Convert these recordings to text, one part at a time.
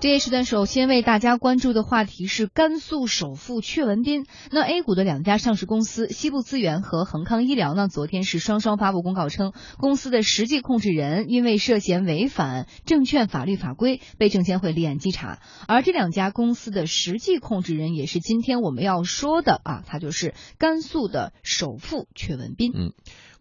这一时段首先为大家关注的话题是甘肃首富阙文斌。那 A 股的两家上市公司西部资源和恒康医疗呢，昨天是双双发布公告称，公司的实际控制人因为涉嫌违反证券法律法规，被证监会立案稽查。而这两家公司的实际控制人也是今天我们要说的啊，他就是甘肃的首富阙文斌。嗯。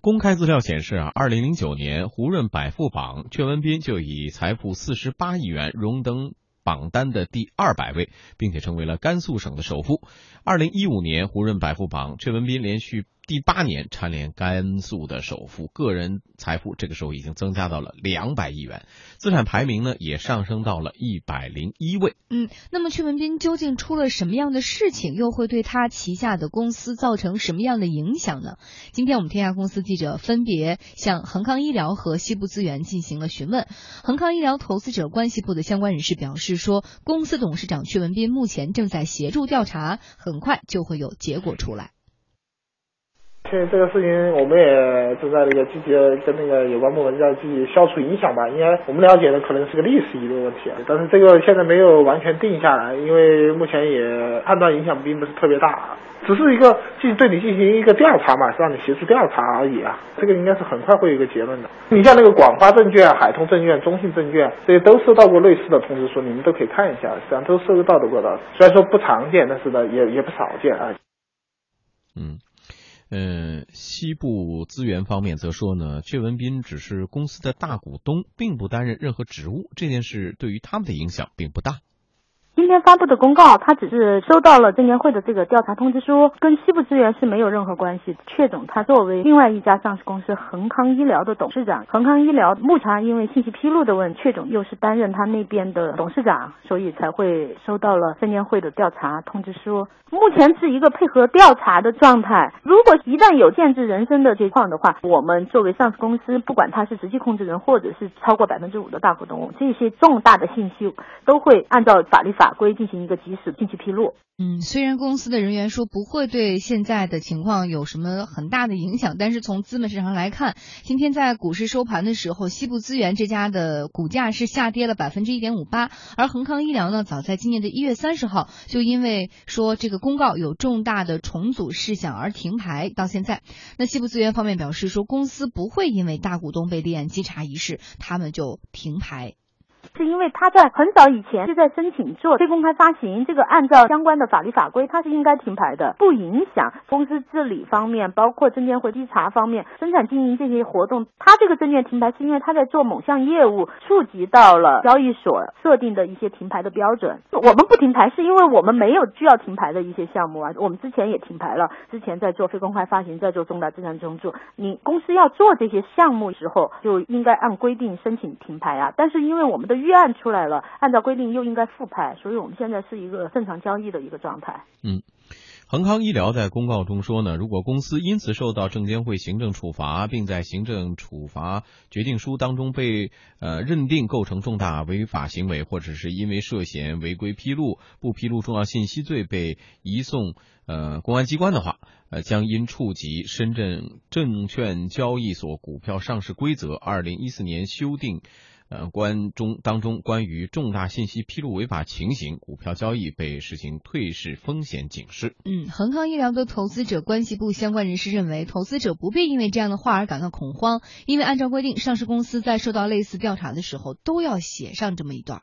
公开资料显示啊，二零零九年胡润百富榜，阙文斌就以财富四十八亿元荣登。榜单的第二百位，并且成为了甘肃省的首富。二零一五年，胡润百富榜，阙文斌连续。第八年蝉联甘肃的首富，个人财富这个时候已经增加到了两百亿元，资产排名呢也上升到了一百零一位。嗯，那么阙文斌究竟出了什么样的事情，又会对他旗下的公司造成什么样的影响呢？今天我们天下公司记者分别向恒康医疗和西部资源进行了询问。恒康医疗投资者关系部的相关人士表示说，公司董事长阙文斌目前正在协助调查，很快就会有结果出来。现在这个事情，我们也正在那个积极的跟那个有关部门在积极消除影响吧。应该我们了解的可能是个历史遗留问题，但是这个现在没有完全定下来，因为目前也判断影响并不是特别大，只是一个进对你进行一个调查嘛，是让你协助调查而已啊。这个应该是很快会有一个结论的。你像那个广发证券、海通证券、中信证券，这些都收到过类似的通知书，你们都可以看一下，实际上都收到的过的。虽然说不常见，但是呢，也也不少见啊。嗯。嗯，西部资源方面则说呢，阙文斌只是公司的大股东，并不担任任何职务，这件事对于他们的影响并不大。今天发布的公告，他只是收到了证监会的这个调查通知书，跟西部资源是没有任何关系。阙总他作为另外一家上市公司恒康医疗的董事长，恒康医疗目前因为信息披露的问，阙总又是担任他那边的董事长，所以才会收到了证监会的调查通知书。目前是一个配合调查的状态。如果一旦有限制人身的情况的话，我们作为上市公司，不管他是实际控制人或者是超过百分之五的大股东，这些重大的信息都会按照法律法。法规进行一个及时信息披露。嗯，虽然公司的人员说不会对现在的情况有什么很大的影响，但是从资本市场来看，今天在股市收盘的时候，西部资源这家的股价是下跌了百分之一点五八，而恒康医疗呢，早在今年的一月三十号就因为说这个公告有重大的重组事项而停牌，到现在，那西部资源方面表示说，公司不会因为大股东被立案稽查一事，他们就停牌。是因为他在很早以前就在申请做非公开发行，这个按照相关的法律法规，他是应该停牌的，不影响公司治理方面，包括证监会稽查方面，生产经营这些活动。他这个证券停牌是因为他在做某项业务触及到了交易所设定的一些停牌的标准。我们不停牌是因为我们没有需要停牌的一些项目啊，我们之前也停牌了，之前在做非公开发行，在做重大资产重组。你公司要做这些项目时候，就应该按规定申请停牌啊。但是因为我们的预案出来了，按照规定又应该复牌，所以我们现在是一个正常交易的一个状态。嗯，恒康医疗在公告中说呢，如果公司因此受到证监会行政处罚，并在行政处罚决定书当中被呃认定构成重大违法行为，或者是因为涉嫌违规披露、不披露重要信息罪被移送呃公安机关的话，呃将因触及深圳证券交易所股票上市规则二零一四年修订。呃，关中当中关于重大信息披露违法情形，股票交易被实行退市风险警示。嗯，恒康医疗的投资者关系部相关人士认为，投资者不必因为这样的话而感到恐慌，因为按照规定，上市公司在受到类似调查的时候都要写上这么一段。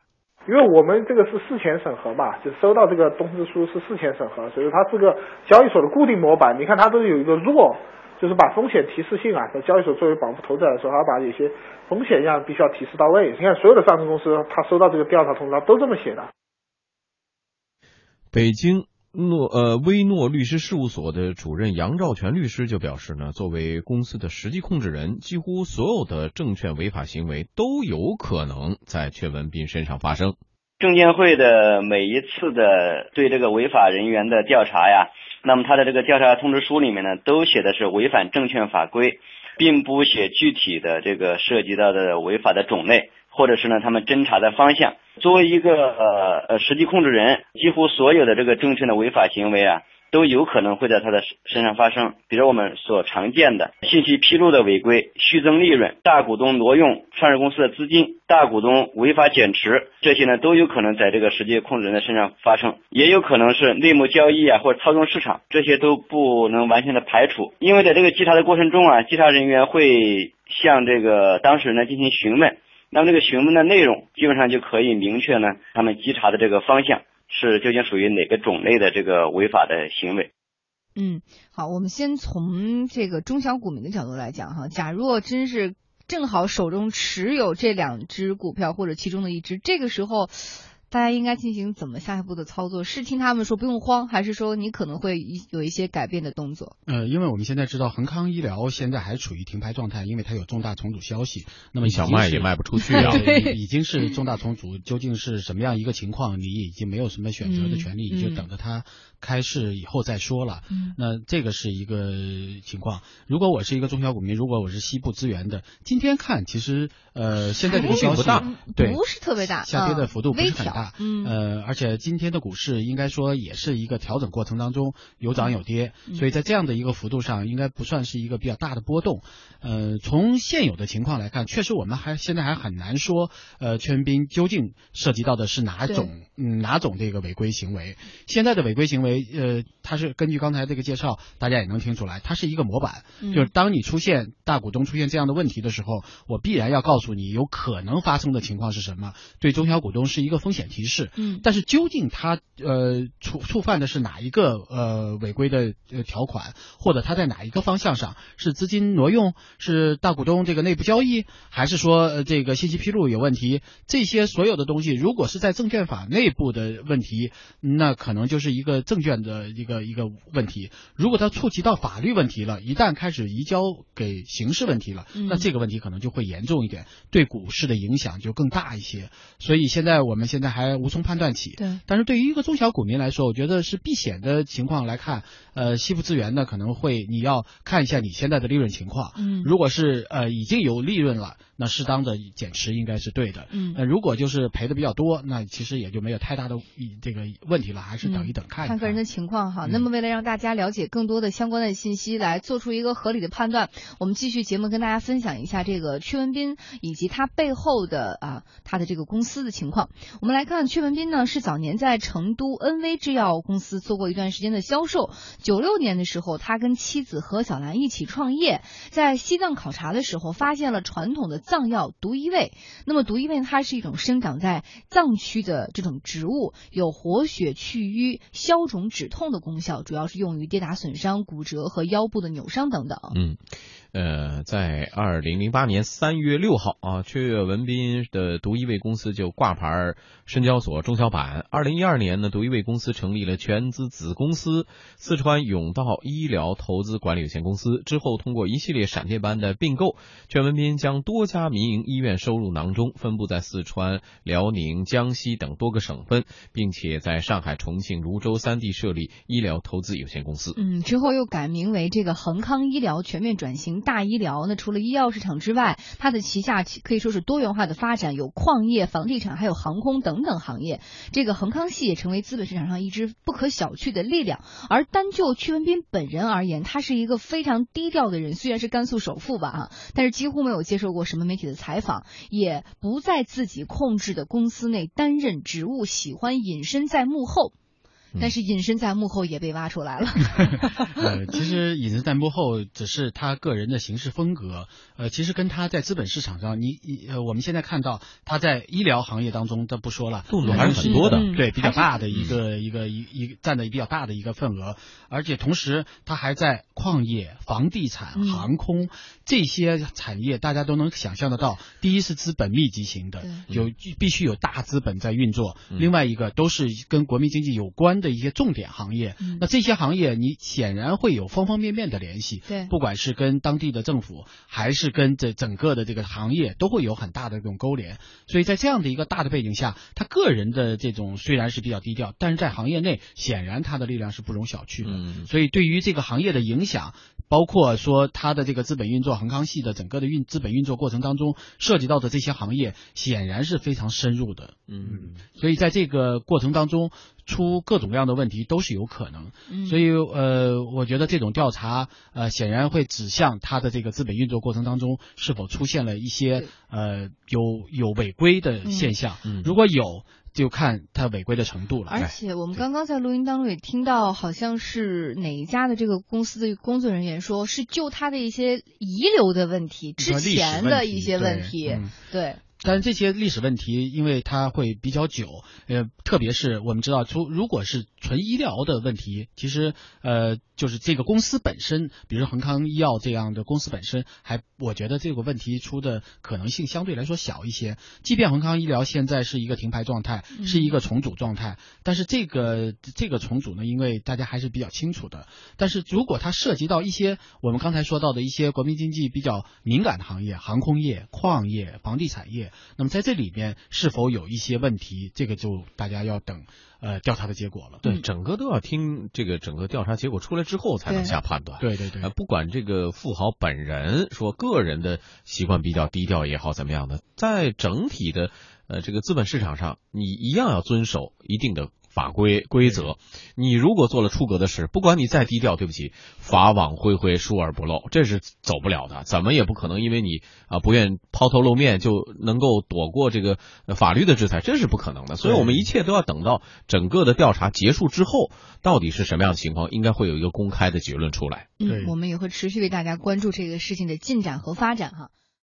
因为我们这个是事前审核嘛，就收到这个通知书是事前审核，所以它是个交易所的固定模板。你看它都有一个弱。就是把风险提示性啊，在交易所作为保护投资者的时候，要把有些风险要必须要提示到位。你看，所有的上市公司，他收到这个调查通知，都这么写的。北京诺呃威诺律师事务所的主任杨兆全律师就表示呢，作为公司的实际控制人，几乎所有的证券违法行为都有可能在阙文斌身上发生。证监会的每一次的对这个违法人员的调查呀。那么他的这个调查通知书里面呢，都写的是违反证券法规，并不写具体的这个涉及到的违法的种类，或者是呢他们侦查的方向。作为一个呃呃实际控制人，几乎所有的这个证券的违法行为啊，都有可能会在他的身上发生。比如我们所常见的信息披露的违规、虚增利润、大股东挪用上市公司的资金、大股东违法减持，这些呢都有可能在这个实际控制人的身上发生，也有可能是内幕交易啊或者操纵市场，这些都不能完全的排除。因为在这个稽查的过程中啊，稽查人员会向这个当事人呢进行询问。那么这个询问的内容基本上就可以明确呢，他们稽查的这个方向是究竟属于哪个种类的这个违法的行为。嗯，好，我们先从这个中小股民的角度来讲哈，假若真是正好手中持有这两只股票或者其中的一只，这个时候。大家应该进行怎么下一步的操作？是听他们说不用慌，还是说你可能会有一些改变的动作？呃，因为我们现在知道恒康医疗现在还处于停牌状态，因为它有重大重组消息。那么想卖也卖不出去啊，已经是 重大重组，究竟是什么样一个情况？你已经没有什么选择的权利，你就等着它开市以后再说了。那这个是一个情况。如果我是一个中小股民，如果我是西部资源的，今天看其实呃现在这个消息不大，对，不是特别大，下跌的幅度不是很大。嗯，呃，而且今天的股市应该说也是一个调整过程当中有涨有跌，所以在这样的一个幅度上，应该不算是一个比较大的波动。呃，从现有的情况来看，确实我们还现在还很难说，呃，圈兵究竟涉及到的是哪种嗯哪种这个违规行为？现在的违规行为，呃，它是根据刚才这个介绍，大家也能听出来，它是一个模板，就是当你出现大股东出现这样的问题的时候，我必然要告诉你有可能发生的情况是什么，对中小股东是一个风险提示。嗯，但是究竟他呃触触犯的是哪一个呃违规的呃条款，或者他在哪一个方向上是资金挪用，是大股东这个内部交易，还是说这个信息披露有问题？这些所有的东西，如果是在证券法内部的问题，那可能就是一个证券的一个一个问题；如果它触及到法律问题了，一旦开始移交给刑事问题了，那这个问题可能就会严重一点，对股市的影响就更大一些。所以现在我们现在还无从判断起。对，但是对于一个中小股民来说，我觉得是避险的情况来看，呃，西部资源呢可能会你要看一下你现在的利润情况。嗯，如果是呃已经有利润了，那适当的减持应该是对的。嗯，那如果就是赔的比较多，那其实也就没有太大的这个问题了，还是等一等看。看个人的情况哈。那么为了让大家了解更多的相关的信息，来做出一个合理的判断，我们继续节目跟大家分享一下这个屈文斌以及他背后的啊他的这个公司的情况。我们来看屈文斌呢是早年在成都恩威制药公司做过一段时间的销售。九六年的时候，他跟妻子何小兰一起创业，在西藏考察的时候发现了传统的藏药独一味。那么独一味它是一种生长在藏区的这种植物，有活血祛瘀、消肿止痛的功效，主要是用于跌打损伤、骨折和腰部的扭伤等等。嗯。呃，在二零零八年三月六号啊，雀文斌的独一味公司就挂牌深交所中小板。二零一二年呢，独一味公司成立了全资子公司四川永道医疗投资管理有限公司。之后，通过一系列闪电般的并购，雀文斌将多家民营医院收入囊中，分布在四川、辽宁、江西等多个省份，并且在上海、重庆、泸州三设立医疗投资有限公司。嗯，之后又改名为这个恒康医疗全面转型。大医疗那除了医药市场之外，它的旗下可以说是多元化的发展，有矿业、房地产，还有航空等等行业。这个恒康系也成为资本市场上一支不可小觑的力量。而单就屈文斌本人而言，他是一个非常低调的人，虽然是甘肃首富吧啊，但是几乎没有接受过什么媒体的采访，也不在自己控制的公司内担任职务，喜欢隐身在幕后。但是隐身在幕后也被挖出来了。呃，其实隐身在幕后只是他个人的行事风格。呃，其实跟他在资本市场上，你呃，我们现在看到他在医疗行业当中，都不说了，动作还是很多的，对，比较大的一个一个一一占的比较大的一个份额。而且同时，他还在矿业、房地产、航空这些产业，大家都能想象得到。第一是资本密集型的，有必须有大资本在运作；另外一个都是跟国民经济有关。的一些重点行业，那这些行业你显然会有方方面面的联系，对，不管是跟当地的政府，还是跟这整个的这个行业，都会有很大的这种勾连。所以在这样的一个大的背景下，他个人的这种虽然是比较低调，但是在行业内显然他的力量是不容小觑的。所以对于这个行业的影响，包括说它的这个资本运作，恒康系的整个的运资本运作过程当中涉及到的这些行业，显然是非常深入的。嗯，所以在这个过程当中出各种各样的问题都是有可能。嗯。所以呃，我觉得这种调查呃，显然会指向它的这个资本运作过程当中是否出现了一些呃有有违规的现象。嗯。如果有，就看它违规的程度了。而且我们刚刚在录音当中也听到，好像是哪一家的这个公司的工作人员说，是就他的一些遗留的问题，之前的一些问对。题，嗯。对，但是这些历史问题，因为它会比较久，呃，特别是我们知道，出如果是纯医疗的问题，其实呃，就是这个公司本身，比如恒康医药这样的公司本身，还我觉得这个问题出的可能性相对来说小一些。即便恒康医疗现在是一个停牌状态，嗯是一个重组状态，但是这个这个重组呢，因为大家还是比较清楚的。但是如果它涉及到一些我们刚才说到的一些国民经济比较敏感的行业，航空业、矿业、房地产业，那么在这里边是否有一些问题，这个就大家要等呃调查的结果了。对，嗯整个都要听这个整个调查结果出来之后才能下判断。对对对呃，不管这个富豪本人说个人的习惯比较低调也好，怎么样的，在整体的呃这个资本市场上，你一样要遵守一定的法规规则。你如果做了出格的事，不管你再低调，对不起，法网恢恢，疏而不漏，这是走不了的。怎么也不可能因为你啊、不愿抛头露面就能够躲过这个呃法律的制裁，这是不可能的。所以我们一切都要等到整个的调查结束之后，到底是什么样的情况，应该会有一个公开的结论出来。嗯，我们也会持续为大家关注这个事情的进展和发展哈。